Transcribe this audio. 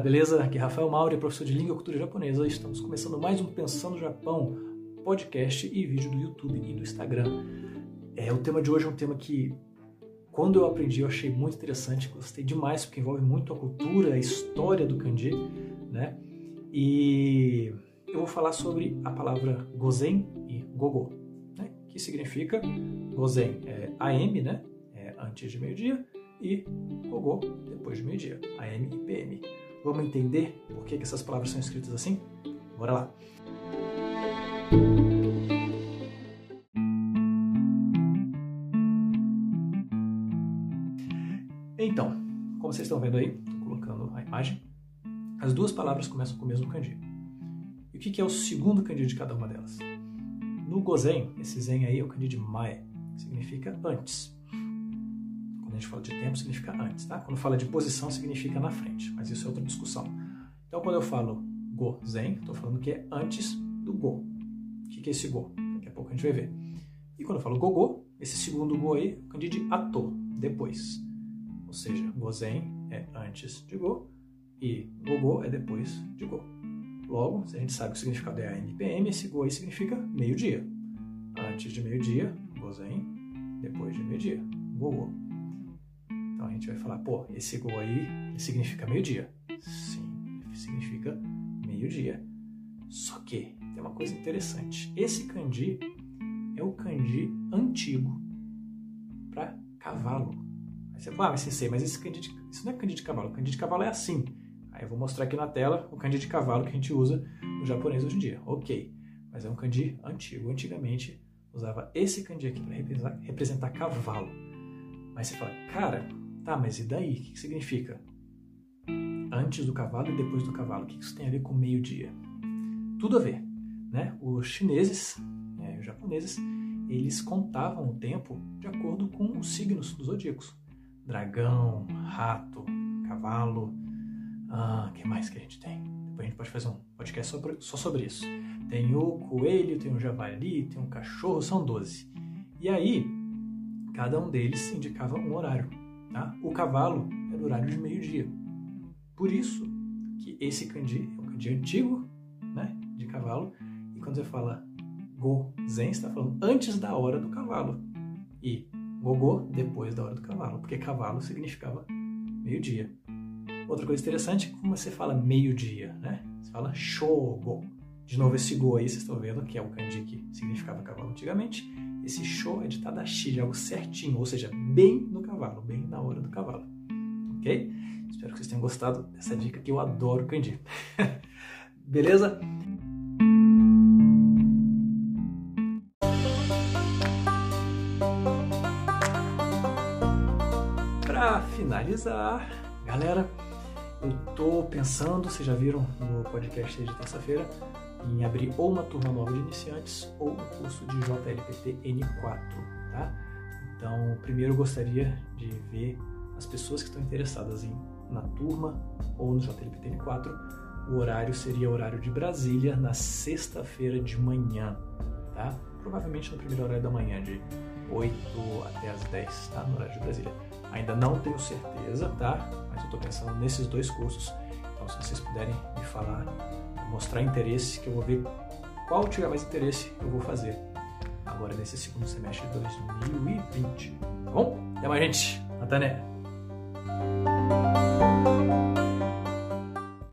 beleza? Aqui é Rafael Mauri, professor de língua e cultura japonesa. Estamos começando mais um Pensando Japão podcast e vídeo do YouTube e do Instagram. É, o tema de hoje é um tema que, quando eu aprendi, eu achei muito interessante, gostei demais, porque envolve muito a cultura, a história do kanji, né? E eu vou falar sobre a palavra gozen e gogo, né? que significa gozen é AM, né? É antes de meio-dia, e gogo depois de meio-dia, AM e PM. Vamos entender por que, essas palavras são escritas assim? Bora lá! Então, como vocês estão vendo aí, colocando a imagem, as duas palavras começam com o mesmo kanji. E o que, que é o segundo kanji de cada uma delas? No gozen, esse zen aí é o kanji de mae, que significa antes gente fala de tempo, significa antes, tá? Quando fala de posição, significa na frente, mas isso é outra discussão. Então, quando eu falo go zen, estou falando que é antes do go. O que é esse go? Daqui a pouco a gente vai ver. E quando eu falo gogo, esse segundo go aí, o kanji de ato, depois. Ou seja, go zen é antes de go e gogo é depois de go. Logo, se a gente sabe que o significado é ANPM, esse go aí significa meio-dia. Antes de meio-dia, go zen, depois de meio-dia. Então a gente vai falar, pô, esse gol aí significa meio-dia. Sim, significa meio-dia. Só que tem uma coisa interessante. Esse kanji é o kanji antigo para cavalo. Aí você fala, ah, mas sei, mas esse kanji de, isso não é kanji de cavalo. O kanji de cavalo é assim. Aí eu vou mostrar aqui na tela o kanji de cavalo que a gente usa no japonês hoje em dia. Ok, mas é um kanji antigo. Antigamente usava esse kanji aqui para representar, representar cavalo. Mas você fala, cara, Tá, mas e daí? O que, significa? Antes do cavalo e depois do cavalo. O que isso tem a ver com meio-dia? Tudo a ver. Né? Os chineses, né, os japoneses, eles contavam o tempo de acordo com os signos dos zodíacos. Dragão, rato, cavalo. Ah, que mais que a gente tem? Depois a gente pode fazer um podcast só, só sobre isso. Tem o coelho, tem o javali, tem o cachorro, são 12. E aí, cada um deles indicava um horário. Tá? O cavalo é do horário de meio-dia. Por isso que esse kanji é um kanji antigo, né, de cavalo, e quando você fala go zen, está falando antes da hora do cavalo. E gogo depois da hora do cavalo, porque cavalo significava meio-dia. Outra coisa interessante é como você fala meio-dia, né? Você fala shogo. De novo, esse go aí, vocês estão vendo que é o kanji que significava cavalo antigamente. Esse show é de tadashi, de algo certinho, ou seja, bem no cavalo, bem na hora do cavalo. Ok? Espero que vocês tenham gostado dessa dica que eu adoro kanji. Beleza? Para finalizar, galera, eu tô pensando, vocês já viram no podcast de terça-feira, em abrir ou uma turma nova de iniciantes ou um curso de JLPT N4, tá? Então, primeiro eu gostaria de ver as pessoas que estão interessadas em na turma ou no JLPT N4. O horário seria o horário de Brasília na sexta-feira de manhã, tá? Provavelmente no primeiro horário da manhã, de 8 até as 10, tá? No horário de Brasília. Ainda não tenho certeza, tá? Mas eu estou pensando nesses dois cursos. Então, se vocês puderem me falar mostrar interesse, que eu vou ver qual tiver mais interesse, eu vou fazer agora nesse segundo semestre de 2020. Tá bom? Até mais, gente. Até, né?